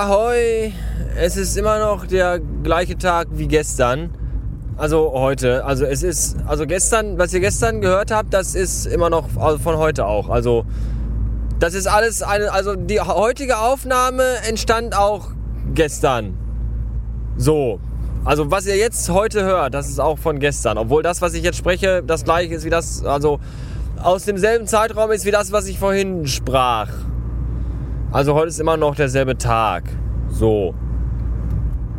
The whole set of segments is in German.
Ahoi! Es ist immer noch der gleiche Tag wie gestern. Also heute. Also es ist, also gestern, was ihr gestern gehört habt, das ist immer noch von heute auch. Also das ist alles eine, also die heutige Aufnahme entstand auch gestern. So. Also was ihr jetzt heute hört, das ist auch von gestern. Obwohl das, was ich jetzt spreche, das gleiche ist wie das, also aus demselben Zeitraum ist wie das, was ich vorhin sprach. Also heute ist immer noch derselbe Tag. So.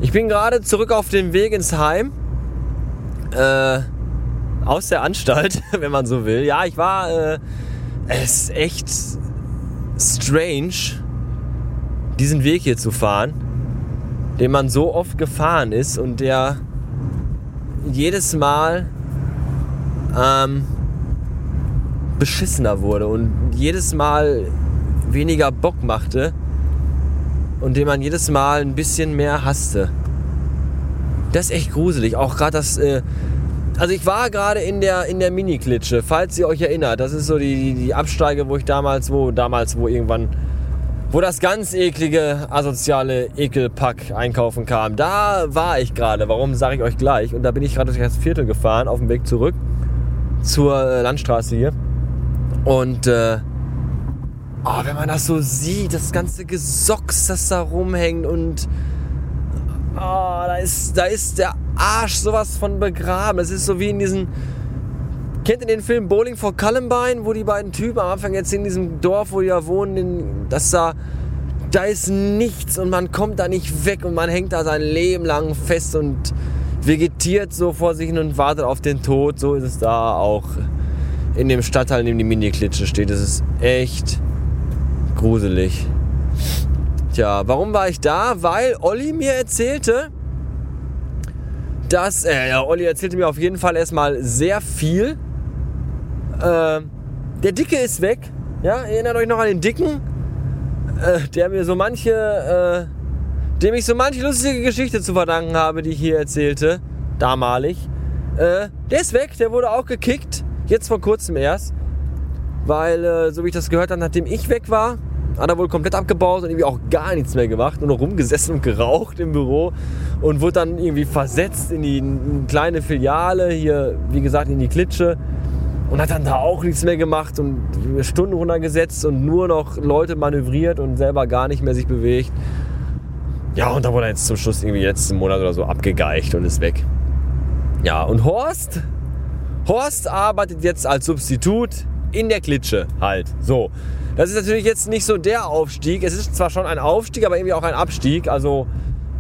Ich bin gerade zurück auf dem Weg ins Heim. Äh, aus der Anstalt, wenn man so will. Ja, ich war. Äh, es ist echt strange, diesen Weg hier zu fahren, den man so oft gefahren ist und der jedes Mal ähm, beschissener wurde und jedes Mal weniger Bock machte und den man jedes Mal ein bisschen mehr hasste. Das ist echt gruselig. Auch gerade das. Äh, also ich war gerade in der, in der Mini-Klitsche, falls ihr euch erinnert. Das ist so die, die Absteige, wo ich damals, wo damals, wo irgendwann, wo das ganz eklige, asoziale Ekelpack einkaufen kam. Da war ich gerade. Warum sage ich euch gleich? Und da bin ich gerade durch das Viertel gefahren, auf dem Weg zurück zur äh, Landstraße hier. Und äh, oh, wenn man das so sieht, das ganze Gesocks, das da rumhängt und oh, da, ist, da ist der Arsch sowas von begraben. Es ist so wie in diesen. Kennt ihr den Film Bowling for Columbine, wo die beiden Typen am Anfang jetzt in diesem Dorf, wo die da wohnen, in, dass da, da ist nichts und man kommt da nicht weg und man hängt da sein Leben lang fest und vegetiert so vor sich hin und wartet auf den Tod. So ist es da auch in dem Stadtteil, in dem die Mini-Klitsche steht. Es ist echt gruselig. Tja, warum war ich da? Weil Olli mir erzählte, dass, äh, ja, Olli erzählte mir auf jeden Fall erstmal sehr viel. Äh, der Dicke ist weg. Ja, erinnert euch noch an den Dicken, äh, der mir so manche, äh, dem ich so manche lustige Geschichte zu verdanken habe, die ich hier erzählte, damalig. Äh, der ist weg, der wurde auch gekickt, jetzt vor kurzem erst. Weil, äh, so wie ich das gehört habe, nachdem ich weg war, hat er wohl komplett abgebaut und irgendwie auch gar nichts mehr gemacht, nur noch rumgesessen und geraucht im Büro und wurde dann irgendwie versetzt in die kleine Filiale, hier wie gesagt in die Klitsche und hat dann da auch nichts mehr gemacht und Stunden runtergesetzt und nur noch Leute manövriert und selber gar nicht mehr sich bewegt. Ja, und da wurde er jetzt zum Schluss irgendwie letzten Monat oder so abgegeicht und ist weg. Ja, und Horst? Horst arbeitet jetzt als Substitut in der Klitsche halt. So. Das ist natürlich jetzt nicht so der Aufstieg. Es ist zwar schon ein Aufstieg, aber irgendwie auch ein Abstieg. Also,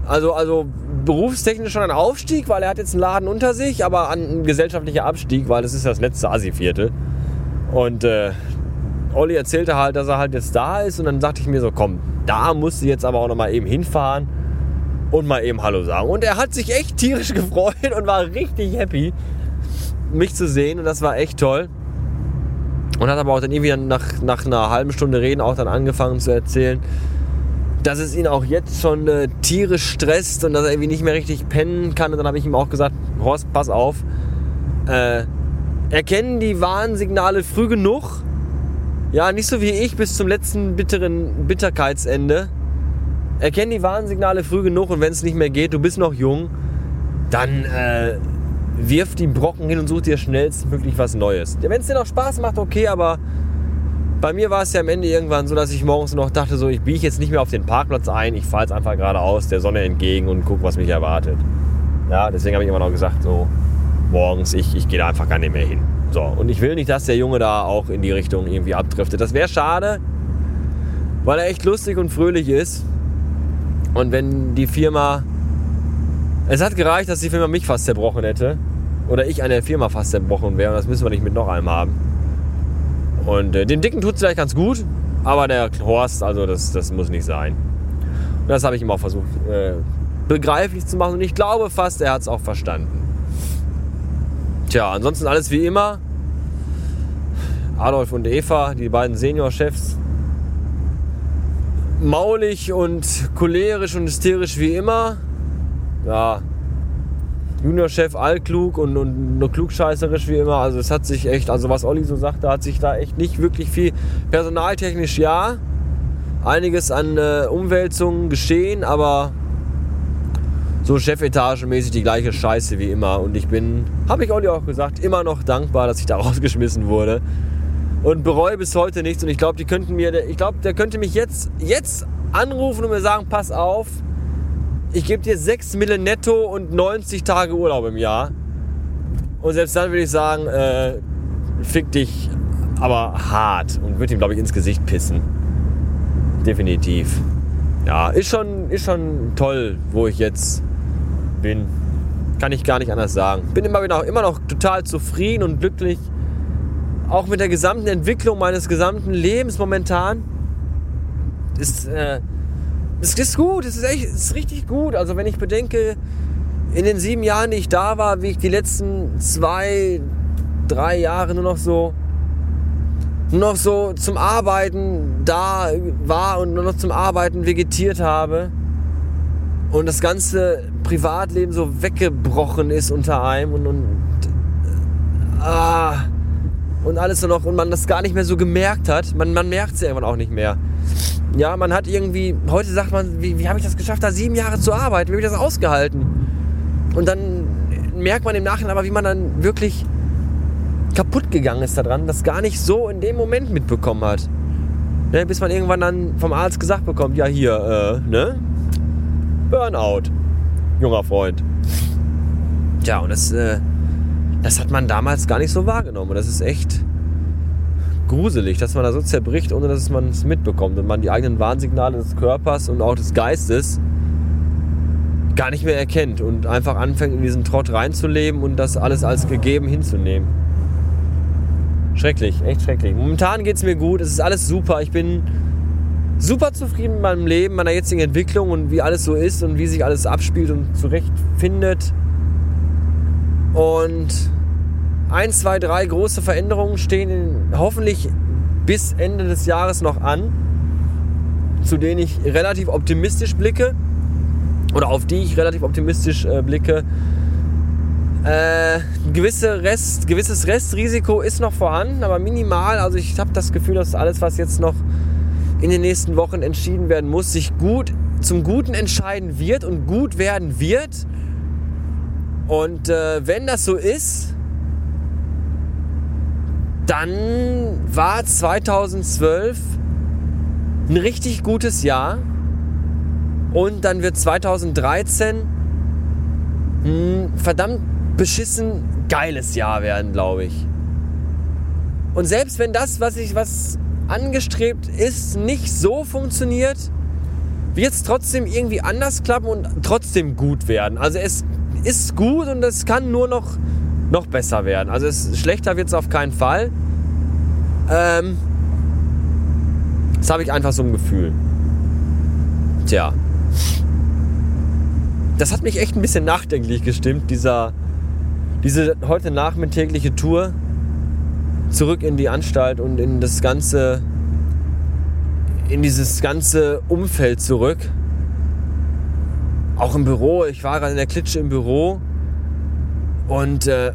also, also berufstechnisch schon ein Aufstieg, weil er hat jetzt einen Laden unter sich, aber ein gesellschaftlicher Abstieg, weil das ist das letzte Assi-Viertel. Und äh, Olli erzählte halt, dass er halt jetzt da ist und dann dachte ich mir so, komm, da musst du jetzt aber auch noch mal eben hinfahren und mal eben Hallo sagen. Und er hat sich echt tierisch gefreut und war richtig happy, mich zu sehen und das war echt toll. Und hat aber auch dann irgendwie nach, nach einer halben Stunde Reden auch dann angefangen zu erzählen, dass es ihn auch jetzt schon äh, tierisch stresst und dass er irgendwie nicht mehr richtig pennen kann. Und dann habe ich ihm auch gesagt, Horst, pass auf. Äh, erkennen die Warnsignale früh genug. Ja, nicht so wie ich bis zum letzten bitteren Bitterkeitsende. Erkennen die Warnsignale früh genug und wenn es nicht mehr geht, du bist noch jung, dann äh, wirf die Brocken hin und such dir schnellstmöglich was Neues. Wenn es dir noch Spaß macht, okay, aber bei mir war es ja am Ende irgendwann so, dass ich morgens noch dachte, so ich biege jetzt nicht mehr auf den Parkplatz ein, ich fahre jetzt einfach geradeaus der Sonne entgegen und gucke, was mich erwartet. Ja, deswegen habe ich immer noch gesagt, so morgens, ich, ich gehe da einfach gar nicht mehr hin. So, und ich will nicht, dass der Junge da auch in die Richtung irgendwie abdriftet. Das wäre schade, weil er echt lustig und fröhlich ist. Und wenn die Firma. Es hat gereicht, dass die Firma mich fast zerbrochen hätte oder ich an der Firma fast zerbrochen wäre. Und das müssen wir nicht mit noch einem haben. Und äh, dem Dicken tut es vielleicht ganz gut, aber der Horst, also das, das muss nicht sein. Und das habe ich ihm auch versucht äh, begreiflich zu machen. Und ich glaube fast, er hat es auch verstanden. Tja, ansonsten alles wie immer. Adolf und Eva, die beiden Seniorchefs, maulig und cholerisch und hysterisch wie immer. Ja, Juniorchef allklug und, und nur klugscheißerisch wie immer. Also es hat sich echt, also was Olli so sagte, hat sich da echt nicht wirklich viel personaltechnisch ja, einiges an äh, Umwälzungen geschehen, aber so chefetagenmäßig die gleiche Scheiße wie immer. Und ich bin, habe ich Olli auch gesagt, immer noch dankbar, dass ich da rausgeschmissen wurde. Und bereue bis heute nichts. Und ich glaube, die könnten mir, ich glaube, der könnte mich jetzt, jetzt anrufen und mir sagen, pass auf, ich gebe dir 6 Mille netto und 90 Tage Urlaub im Jahr. Und selbst dann würde ich sagen, äh, fick dich aber hart und würde ihm, glaube ich, ins Gesicht pissen. Definitiv. Ja, ist schon, ist schon toll, wo ich jetzt bin. Kann ich gar nicht anders sagen. Bin immer, noch, immer noch total zufrieden und glücklich. Auch mit der gesamten Entwicklung meines gesamten Lebens momentan. Ist, äh, es ist gut, es ist echt, es ist richtig gut. Also wenn ich bedenke, in den sieben Jahren, die ich da war, wie ich die letzten zwei, drei Jahre nur noch so, nur noch so zum Arbeiten da war und nur noch zum Arbeiten vegetiert habe und das ganze Privatleben so weggebrochen ist unter einem und, und ah, und alles nur noch und man das gar nicht mehr so gemerkt hat. Man, man merkt es irgendwann auch nicht mehr. Ja, man hat irgendwie, heute sagt man, wie, wie habe ich das geschafft, da sieben Jahre zu arbeiten? Wie habe ich das ausgehalten? Und dann merkt man im Nachhinein aber, wie man dann wirklich kaputt gegangen ist daran, das gar nicht so in dem Moment mitbekommen hat. Ne, bis man irgendwann dann vom Arzt gesagt bekommt, ja hier, äh, ne? Burnout, junger Freund. Tja, und das, äh, das hat man damals gar nicht so wahrgenommen. Und das ist echt gruselig, dass man da so zerbricht, ohne dass man es mitbekommt und man die eigenen Warnsignale des Körpers und auch des Geistes gar nicht mehr erkennt und einfach anfängt in diesen Trott reinzuleben und das alles als gegeben hinzunehmen. Schrecklich, echt schrecklich. Momentan geht es mir gut, es ist alles super. Ich bin super zufrieden mit meinem Leben, meiner jetzigen Entwicklung und wie alles so ist und wie sich alles abspielt und zurechtfindet. Und ein, zwei, drei große Veränderungen stehen hoffentlich bis Ende des Jahres noch an, zu denen ich relativ optimistisch blicke oder auf die ich relativ optimistisch äh, blicke. Äh, gewisse Rest, gewisses Restrisiko ist noch vorhanden, aber minimal. Also ich habe das Gefühl, dass alles, was jetzt noch in den nächsten Wochen entschieden werden muss, sich gut zum Guten entscheiden wird und gut werden wird. Und äh, wenn das so ist, dann war 2012 ein richtig gutes Jahr und dann wird 2013 ein verdammt beschissen geiles Jahr werden, glaube ich. Und selbst wenn das, was ich was angestrebt ist, nicht so funktioniert, wird es trotzdem irgendwie anders klappen und trotzdem gut werden. Also es ist gut und es kann nur noch noch besser werden. Also es, schlechter wird es auf keinen Fall. Ähm, das habe ich einfach so ein Gefühl. Tja. Das hat mich echt ein bisschen nachdenklich gestimmt, dieser, diese heute nachmittägliche Tour zurück in die Anstalt und in das ganze, in dieses ganze Umfeld zurück. Auch im Büro. Ich war gerade in der Klitsche im Büro und äh,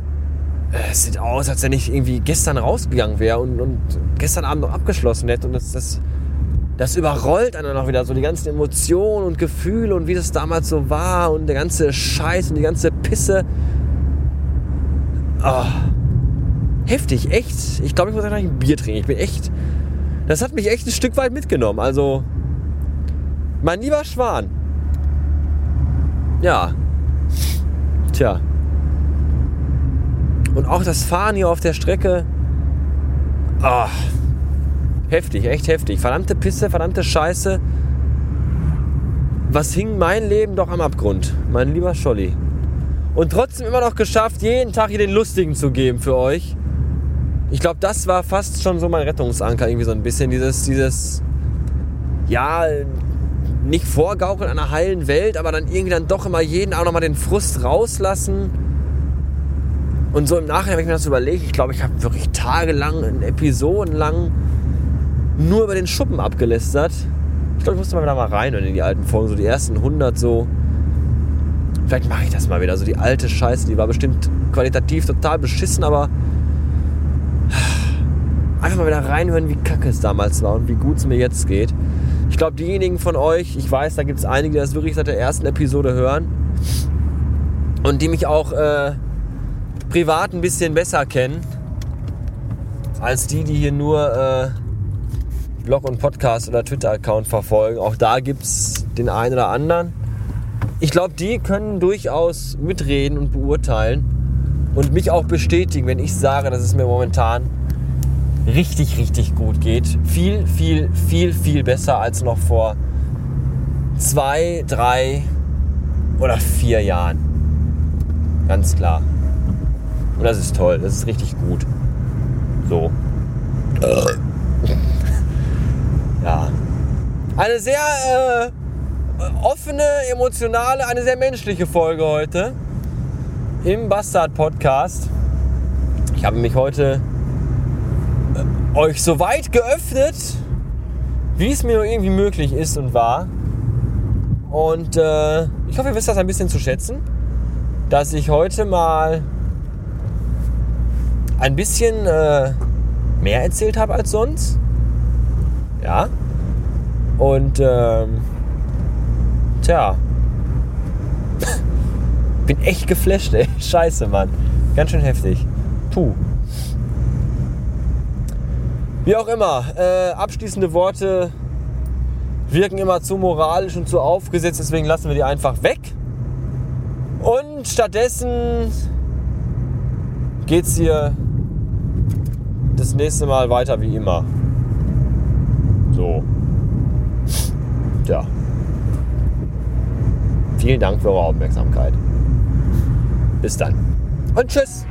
es sieht aus, als wenn ich irgendwie gestern rausgegangen wäre und, und gestern Abend noch abgeschlossen hätte. Und das, das, das überrollt einen noch wieder so die ganzen Emotionen und Gefühle und wie das damals so war und der ganze Scheiß und die ganze Pisse. Oh, heftig, echt. Ich glaube, ich muss gleich ein Bier trinken. Ich bin echt. Das hat mich echt ein Stück weit mitgenommen. Also, mein lieber Schwan. Ja. Tja. Und auch das Fahren hier auf der Strecke. Oh, heftig, echt heftig. Verdammte Pisse, verdammte Scheiße. Was hing mein Leben doch am Abgrund, mein lieber Scholli. Und trotzdem immer noch geschafft, jeden Tag hier den Lustigen zu geben für euch. Ich glaube, das war fast schon so mein Rettungsanker, irgendwie so ein bisschen. Dieses, dieses, ja, nicht vorgaukeln einer heilen Welt, aber dann irgendwie dann doch immer jeden auch nochmal den Frust rauslassen und so im Nachhinein, wenn ich mir das überlege, ich glaube, ich habe wirklich tagelang, Episoden lang nur über den Schuppen abgelästert. Ich glaube, ich musste mal wieder mal rein in die alten Folgen, so die ersten 100 so. Vielleicht mache ich das mal wieder, so die alte Scheiße, die war bestimmt qualitativ total beschissen, aber einfach mal wieder reinhören, wie kacke es damals war und wie gut es mir jetzt geht. Ich glaube, diejenigen von euch, ich weiß, da gibt es einige, die das wirklich seit der ersten Episode hören und die mich auch äh, privat ein bisschen besser kennen, als die, die hier nur äh, Blog und Podcast oder Twitter-Account verfolgen. Auch da gibt es den einen oder anderen. Ich glaube, die können durchaus mitreden und beurteilen und mich auch bestätigen, wenn ich sage, dass es mir momentan richtig, richtig gut geht. Viel, viel, viel, viel besser als noch vor zwei, drei oder vier Jahren. Ganz klar. Und das ist toll, das ist richtig gut. So. Ja. Eine sehr äh, offene, emotionale, eine sehr menschliche Folge heute im Bastard Podcast. Ich habe mich heute äh, euch so weit geöffnet, wie es mir irgendwie möglich ist und war. Und äh, ich hoffe, ihr wisst das ein bisschen zu schätzen, dass ich heute mal ein bisschen äh, mehr erzählt habe als sonst. Ja. Und ähm, tja. Bin echt geflasht, ey. Scheiße, Mann. Ganz schön heftig. Puh. Wie auch immer, äh, abschließende Worte wirken immer zu moralisch und zu aufgesetzt, deswegen lassen wir die einfach weg. Und stattdessen geht's hier das nächste Mal weiter wie immer. So. Tja. Vielen Dank für eure Aufmerksamkeit. Bis dann. Und tschüss.